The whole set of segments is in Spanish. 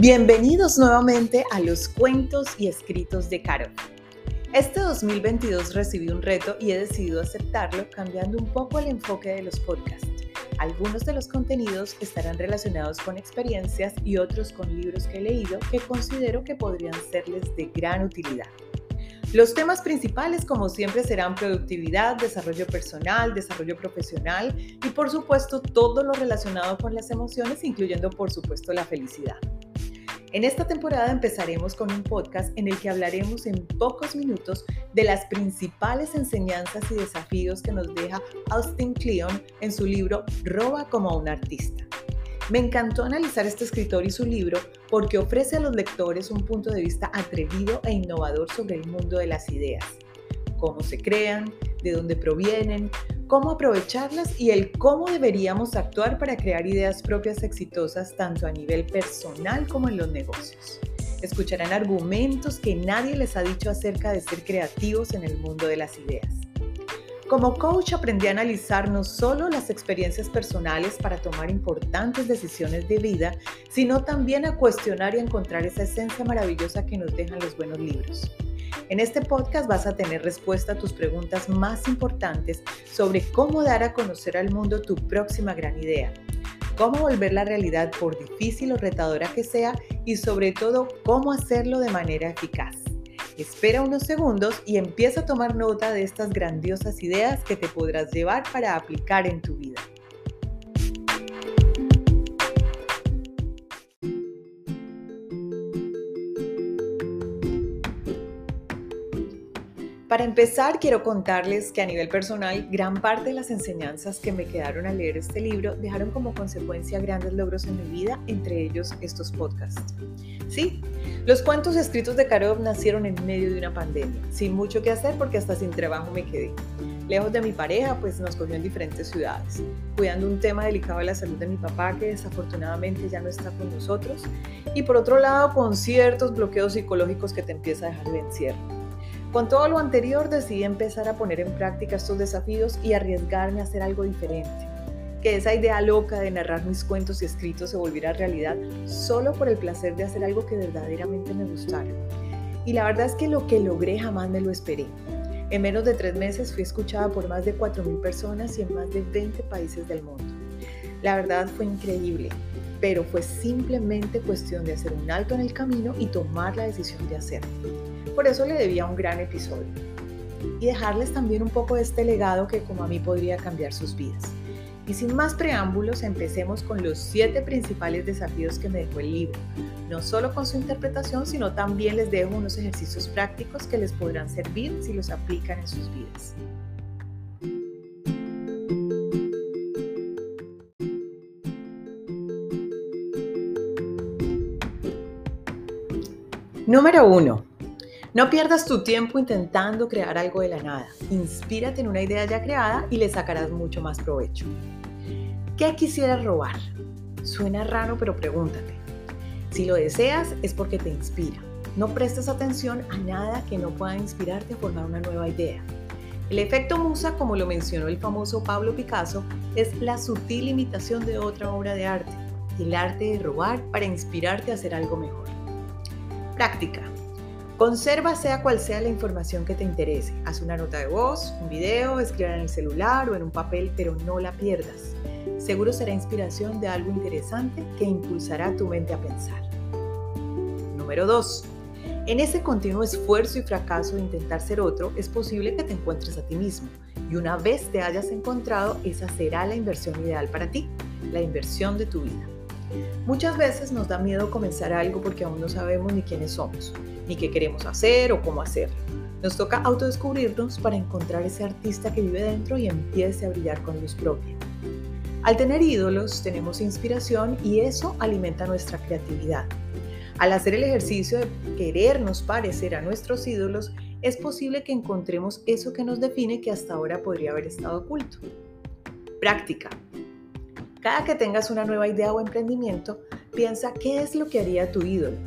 Bienvenidos nuevamente a los cuentos y escritos de Caro. Este 2022 recibí un reto y he decidido aceptarlo cambiando un poco el enfoque de los podcasts. Algunos de los contenidos estarán relacionados con experiencias y otros con libros que he leído que considero que podrían serles de gran utilidad. Los temas principales, como siempre, serán productividad, desarrollo personal, desarrollo profesional y, por supuesto, todo lo relacionado con las emociones, incluyendo, por supuesto, la felicidad. En esta temporada empezaremos con un podcast en el que hablaremos en pocos minutos de las principales enseñanzas y desafíos que nos deja Austin Kleon en su libro Roba como un artista. Me encantó analizar este escritor y su libro porque ofrece a los lectores un punto de vista atrevido e innovador sobre el mundo de las ideas, cómo se crean, de dónde provienen, cómo aprovecharlas y el cómo deberíamos actuar para crear ideas propias exitosas tanto a nivel personal como en los negocios. Escucharán argumentos que nadie les ha dicho acerca de ser creativos en el mundo de las ideas. Como coach aprendí a analizar no solo las experiencias personales para tomar importantes decisiones de vida, sino también a cuestionar y encontrar esa esencia maravillosa que nos dejan los buenos libros. En este podcast vas a tener respuesta a tus preguntas más importantes sobre cómo dar a conocer al mundo tu próxima gran idea, cómo volver la realidad por difícil o retadora que sea y sobre todo cómo hacerlo de manera eficaz. Espera unos segundos y empieza a tomar nota de estas grandiosas ideas que te podrás llevar para aplicar en tu vida. Para empezar, quiero contarles que a nivel personal, gran parte de las enseñanzas que me quedaron al leer este libro dejaron como consecuencia grandes logros en mi vida, entre ellos estos podcasts. Sí, los cuentos escritos de Karov nacieron en medio de una pandemia, sin mucho que hacer porque hasta sin trabajo me quedé. Lejos de mi pareja, pues nos cogió en diferentes ciudades, cuidando un tema delicado de la salud de mi papá que desafortunadamente ya no está con nosotros, y por otro lado con ciertos bloqueos psicológicos que te empieza a dejar el encierro. Con todo lo anterior decidí empezar a poner en práctica estos desafíos y arriesgarme a hacer algo diferente. Que esa idea loca de narrar mis cuentos y escritos se volviera realidad solo por el placer de hacer algo que verdaderamente me gustara. Y la verdad es que lo que logré jamás me lo esperé. En menos de tres meses fui escuchada por más de 4.000 personas y en más de 20 países del mundo. La verdad fue increíble, pero fue simplemente cuestión de hacer un alto en el camino y tomar la decisión de hacerlo. Por eso le debía un gran episodio. Y dejarles también un poco de este legado que como a mí podría cambiar sus vidas. Y sin más preámbulos, empecemos con los siete principales desafíos que me dejó el libro. No solo con su interpretación, sino también les dejo unos ejercicios prácticos que les podrán servir si los aplican en sus vidas. Número 1. No pierdas tu tiempo intentando crear algo de la nada. Inspírate en una idea ya creada y le sacarás mucho más provecho. ¿Qué quisieras robar? Suena raro, pero pregúntate. Si lo deseas es porque te inspira. No prestes atención a nada que no pueda inspirarte a formar una nueva idea. El efecto musa, como lo mencionó el famoso Pablo Picasso, es la sutil imitación de otra obra de arte, el arte de robar para inspirarte a hacer algo mejor. Práctica. Conserva sea cual sea la información que te interese. Haz una nota de voz, un video, escriba en el celular o en un papel, pero no la pierdas. Seguro será inspiración de algo interesante que impulsará tu mente a pensar. Número 2. En ese continuo esfuerzo y fracaso de intentar ser otro, es posible que te encuentres a ti mismo. Y una vez te hayas encontrado, esa será la inversión ideal para ti, la inversión de tu vida. Muchas veces nos da miedo comenzar algo porque aún no sabemos ni quiénes somos, ni qué queremos hacer o cómo hacerlo. Nos toca autodescubrirnos para encontrar ese artista que vive dentro y empiece a brillar con luz propia. Al tener ídolos tenemos inspiración y eso alimenta nuestra creatividad. Al hacer el ejercicio de querernos parecer a nuestros ídolos, es posible que encontremos eso que nos define que hasta ahora podría haber estado oculto. Práctica. Cada que tengas una nueva idea o emprendimiento, piensa qué es lo que haría tu ídolo.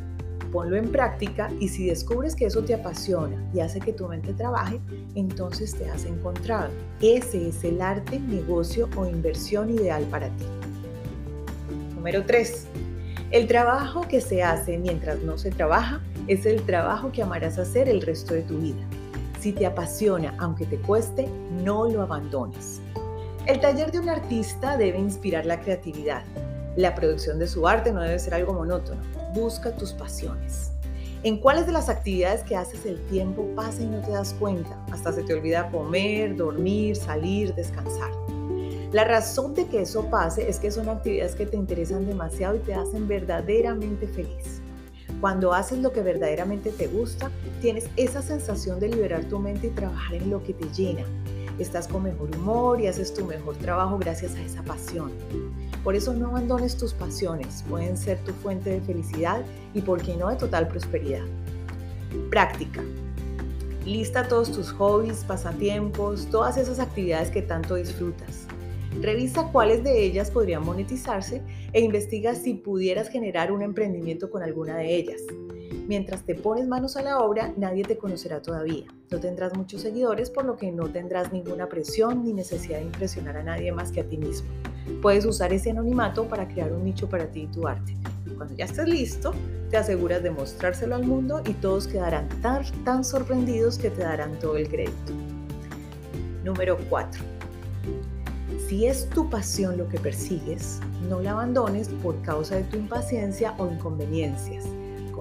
Ponlo en práctica y si descubres que eso te apasiona y hace que tu mente trabaje, entonces te has encontrado. Ese es el arte, negocio o inversión ideal para ti. Número 3. El trabajo que se hace mientras no se trabaja es el trabajo que amarás hacer el resto de tu vida. Si te apasiona, aunque te cueste, no lo abandones. El taller de un artista debe inspirar la creatividad. La producción de su arte no debe ser algo monótono. Busca tus pasiones. ¿En cuáles de las actividades que haces el tiempo pasa y no te das cuenta? Hasta se te olvida comer, dormir, salir, descansar. La razón de que eso pase es que son actividades que te interesan demasiado y te hacen verdaderamente feliz. Cuando haces lo que verdaderamente te gusta, tienes esa sensación de liberar tu mente y trabajar en lo que te llena. Estás con mejor humor y haces tu mejor trabajo gracias a esa pasión. Por eso no abandones tus pasiones, pueden ser tu fuente de felicidad y, por qué no, de total prosperidad. Práctica. Lista todos tus hobbies, pasatiempos, todas esas actividades que tanto disfrutas. Revisa cuáles de ellas podrían monetizarse e investiga si pudieras generar un emprendimiento con alguna de ellas. Mientras te pones manos a la obra, nadie te conocerá todavía. No tendrás muchos seguidores, por lo que no tendrás ninguna presión ni necesidad de impresionar a nadie más que a ti mismo. Puedes usar ese anonimato para crear un nicho para ti y tu arte. Cuando ya estés listo, te aseguras de mostrárselo al mundo y todos quedarán tan, sorprendidos que te darán todo el crédito. Número 4. Si es tu pasión lo que persigues, no la abandones por causa de tu impaciencia o inconveniencias.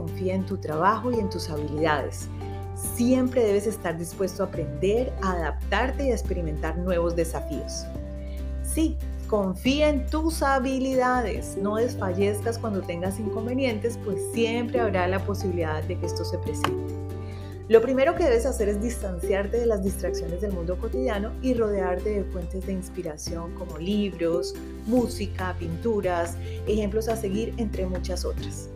Confía en tu trabajo y en tus habilidades. Siempre debes estar dispuesto a aprender, a adaptarte y a experimentar nuevos desafíos. Sí, confía en tus habilidades. No desfallezcas cuando tengas inconvenientes, pues siempre habrá la posibilidad de que esto se presente. Lo primero que debes hacer es distanciarte de las distracciones del mundo cotidiano y rodearte de fuentes de inspiración como libros, música, pinturas, ejemplos a seguir, entre muchas otras.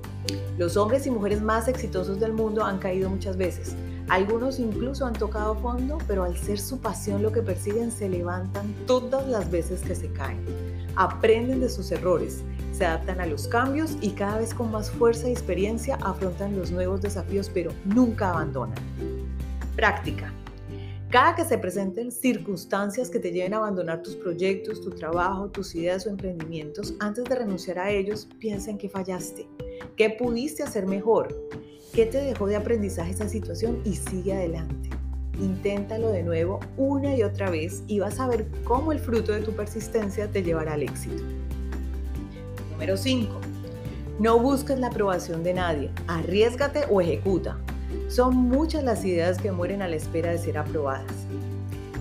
Los hombres y mujeres más exitosos del mundo han caído muchas veces. Algunos incluso han tocado fondo, pero al ser su pasión lo que persiguen, se levantan todas las veces que se caen. Aprenden de sus errores, se adaptan a los cambios y cada vez con más fuerza y experiencia afrontan los nuevos desafíos, pero nunca abandonan. Práctica. Cada que se presenten circunstancias que te lleven a abandonar tus proyectos, tu trabajo, tus ideas o emprendimientos, antes de renunciar a ellos, piensa en qué fallaste, qué pudiste hacer mejor, qué te dejó de aprendizaje esa situación y sigue adelante. Inténtalo de nuevo una y otra vez y vas a ver cómo el fruto de tu persistencia te llevará al éxito. Número 5. No busques la aprobación de nadie. Arriesgate o ejecuta. Son muchas las ideas que mueren a la espera de ser aprobadas.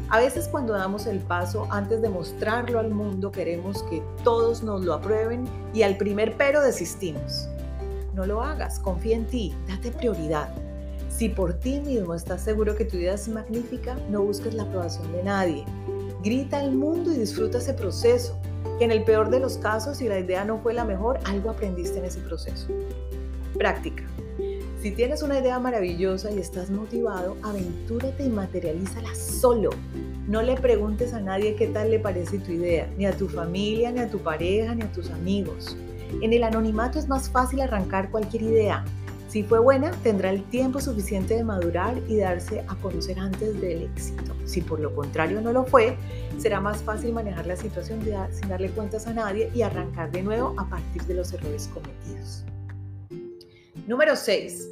A veces cuando damos el paso, antes de mostrarlo al mundo, queremos que todos nos lo aprueben y al primer pero desistimos. No lo hagas, confía en ti, date prioridad. Si por ti mismo estás seguro que tu vida es magnífica, no busques la aprobación de nadie. Grita al mundo y disfruta ese proceso que en el peor de los casos, si la idea no fue la mejor, algo aprendiste en ese proceso. Práctica. Si tienes una idea maravillosa y estás motivado, aventúrate y materialízala solo. No le preguntes a nadie qué tal le parece tu idea, ni a tu familia, ni a tu pareja, ni a tus amigos. En el anonimato es más fácil arrancar cualquier idea. Si fue buena, tendrá el tiempo suficiente de madurar y darse a conocer antes del éxito. Si por lo contrario no lo fue, será más fácil manejar la situación sin darle cuentas a nadie y arrancar de nuevo a partir de los errores cometidos. Número 6.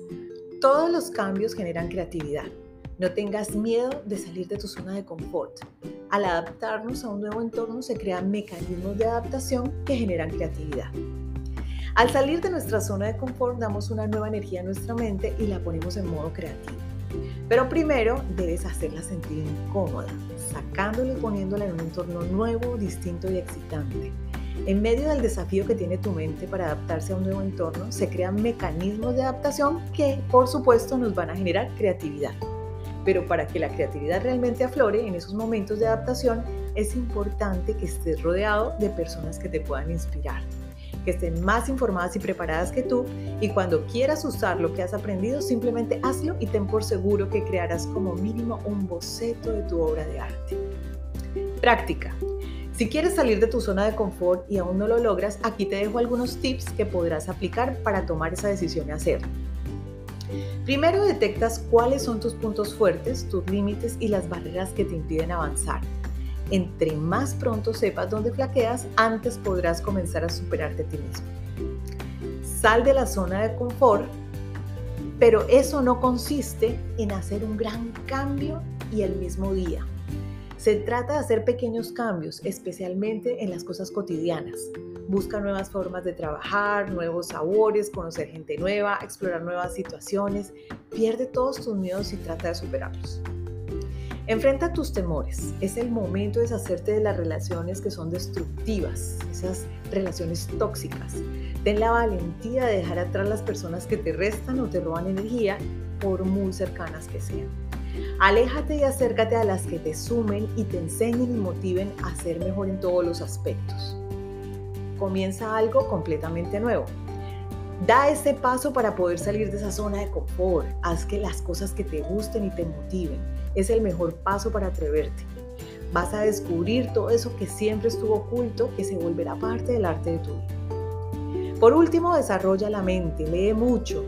Todos los cambios generan creatividad. No tengas miedo de salir de tu zona de confort. Al adaptarnos a un nuevo entorno se crean mecanismos de adaptación que generan creatividad. Al salir de nuestra zona de confort damos una nueva energía a nuestra mente y la ponemos en modo creativo. Pero primero debes hacerla sentir incómoda, sacándola y poniéndola en un entorno nuevo, distinto y excitante. En medio del desafío que tiene tu mente para adaptarse a un nuevo entorno, se crean mecanismos de adaptación que, por supuesto, nos van a generar creatividad. Pero para que la creatividad realmente aflore en esos momentos de adaptación, es importante que estés rodeado de personas que te puedan inspirar que estén más informadas y preparadas que tú y cuando quieras usar lo que has aprendido, simplemente hazlo y ten por seguro que crearás como mínimo un boceto de tu obra de arte. Práctica. Si quieres salir de tu zona de confort y aún no lo logras, aquí te dejo algunos tips que podrás aplicar para tomar esa decisión y hacerlo. Primero detectas cuáles son tus puntos fuertes, tus límites y las barreras que te impiden avanzar. Entre más pronto sepas dónde flaqueas, antes podrás comenzar a superarte a ti mismo. Sal de la zona de confort, pero eso no consiste en hacer un gran cambio y el mismo día. Se trata de hacer pequeños cambios, especialmente en las cosas cotidianas. Busca nuevas formas de trabajar, nuevos sabores, conocer gente nueva, explorar nuevas situaciones. Pierde todos tus miedos y trata de superarlos. Enfrenta tus temores. Es el momento de deshacerte de las relaciones que son destructivas, esas relaciones tóxicas. Ten la valentía de dejar atrás las personas que te restan o te roban energía, por muy cercanas que sean. Aléjate y acércate a las que te sumen y te enseñen y motiven a ser mejor en todos los aspectos. Comienza algo completamente nuevo. Da ese paso para poder salir de esa zona de confort. Haz que las cosas que te gusten y te motiven. Es el mejor paso para atreverte. Vas a descubrir todo eso que siempre estuvo oculto, que se volverá parte del arte de tu vida. Por último, desarrolla la mente, lee mucho.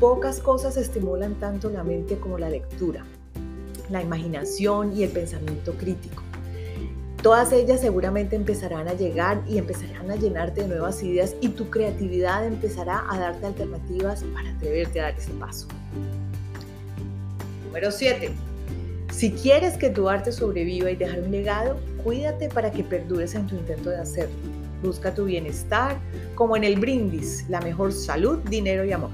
Pocas cosas estimulan tanto la mente como la lectura la imaginación y el pensamiento crítico. Todas ellas seguramente empezarán a llegar y empezarán a llenarte de nuevas ideas y tu creatividad empezará a darte alternativas para atreverte a dar ese paso. Número 7. Si quieres que tu arte sobreviva y dejar un legado, cuídate para que perdures en tu intento de hacerlo. Busca tu bienestar, como en el brindis, la mejor salud, dinero y amor.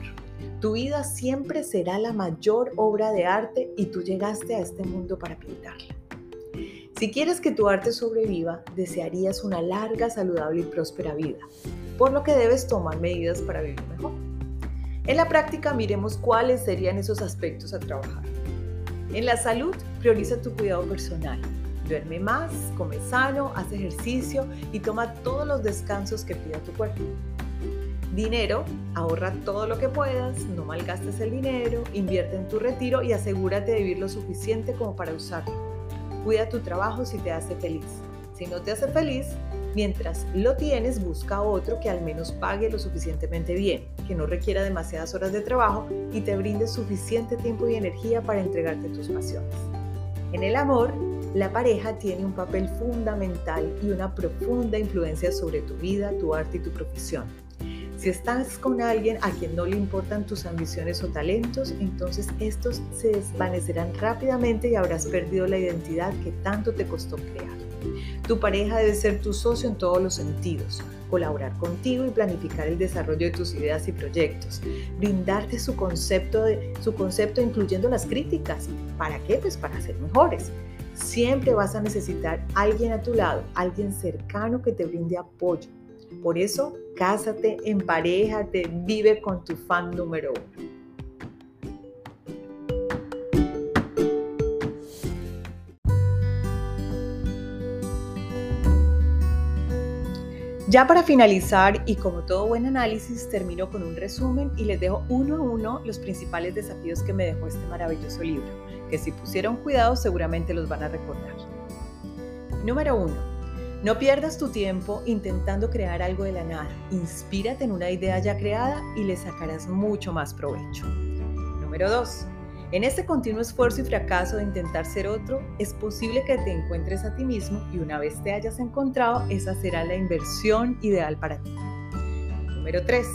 Tu vida siempre será la mayor obra de arte y tú llegaste a este mundo para pintarla. Si quieres que tu arte sobreviva, desearías una larga, saludable y próspera vida, por lo que debes tomar medidas para vivir mejor. En la práctica miremos cuáles serían esos aspectos a trabajar. En la salud, prioriza tu cuidado personal. Duerme más, come sano, haz ejercicio y toma todos los descansos que pida tu cuerpo. Dinero, ahorra todo lo que puedas, no malgastes el dinero, invierte en tu retiro y asegúrate de vivir lo suficiente como para usarlo. Cuida tu trabajo si te hace feliz. Si no te hace feliz, mientras lo tienes, busca otro que al menos pague lo suficientemente bien, que no requiera demasiadas horas de trabajo y te brinde suficiente tiempo y energía para entregarte tus pasiones. En el amor, la pareja tiene un papel fundamental y una profunda influencia sobre tu vida, tu arte y tu profesión. Si estás con alguien a quien no le importan tus ambiciones o talentos, entonces estos se desvanecerán rápidamente y habrás perdido la identidad que tanto te costó crear. Tu pareja debe ser tu socio en todos los sentidos, colaborar contigo y planificar el desarrollo de tus ideas y proyectos, brindarte su concepto, de, su concepto incluyendo las críticas. ¿Para qué? Pues para ser mejores. Siempre vas a necesitar alguien a tu lado, alguien cercano que te brinde apoyo, por eso, cásate, emparejate, vive con tu fan número uno. Ya para finalizar y como todo buen análisis, termino con un resumen y les dejo uno a uno los principales desafíos que me dejó este maravilloso libro, que si pusieron cuidado seguramente los van a recordar. Número 1 no pierdas tu tiempo intentando crear algo de la nada. Inspírate en una idea ya creada y le sacarás mucho más provecho. Número 2. En este continuo esfuerzo y fracaso de intentar ser otro, es posible que te encuentres a ti mismo y una vez te hayas encontrado, esa será la inversión ideal para ti. Número 3.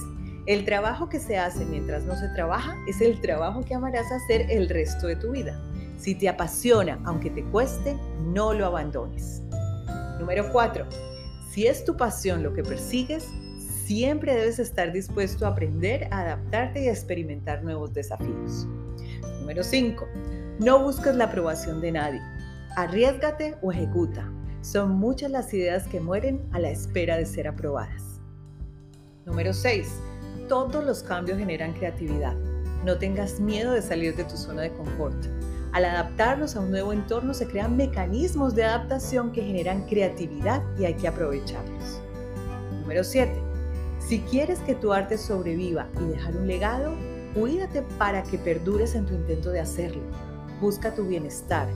El trabajo que se hace mientras no se trabaja es el trabajo que amarás hacer el resto de tu vida. Si te apasiona, aunque te cueste, no lo abandones. Número 4. Si es tu pasión lo que persigues, siempre debes estar dispuesto a aprender, a adaptarte y a experimentar nuevos desafíos. Número 5. No busques la aprobación de nadie. Arriesgate o ejecuta. Son muchas las ideas que mueren a la espera de ser aprobadas. Número 6. Todos los cambios generan creatividad. No tengas miedo de salir de tu zona de confort. Al adaptarnos a un nuevo entorno se crean mecanismos de adaptación que generan creatividad y hay que aprovecharlos. Número 7. Si quieres que tu arte sobreviva y dejar un legado, cuídate para que perdures en tu intento de hacerlo. Busca tu bienestar,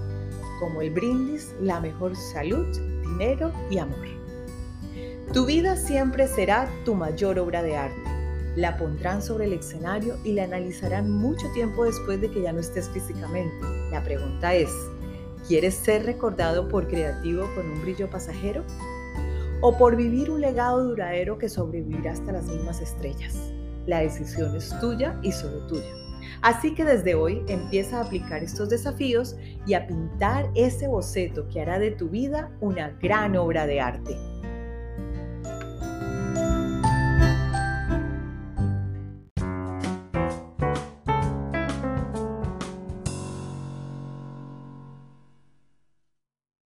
como el brindis, la mejor salud, dinero y amor. Tu vida siempre será tu mayor obra de arte la pondrán sobre el escenario y la analizarán mucho tiempo después de que ya no estés físicamente. La pregunta es, ¿quieres ser recordado por creativo con un brillo pasajero? ¿O por vivir un legado duradero que sobrevivirá hasta las mismas estrellas? La decisión es tuya y solo tuya. Así que desde hoy empieza a aplicar estos desafíos y a pintar ese boceto que hará de tu vida una gran obra de arte.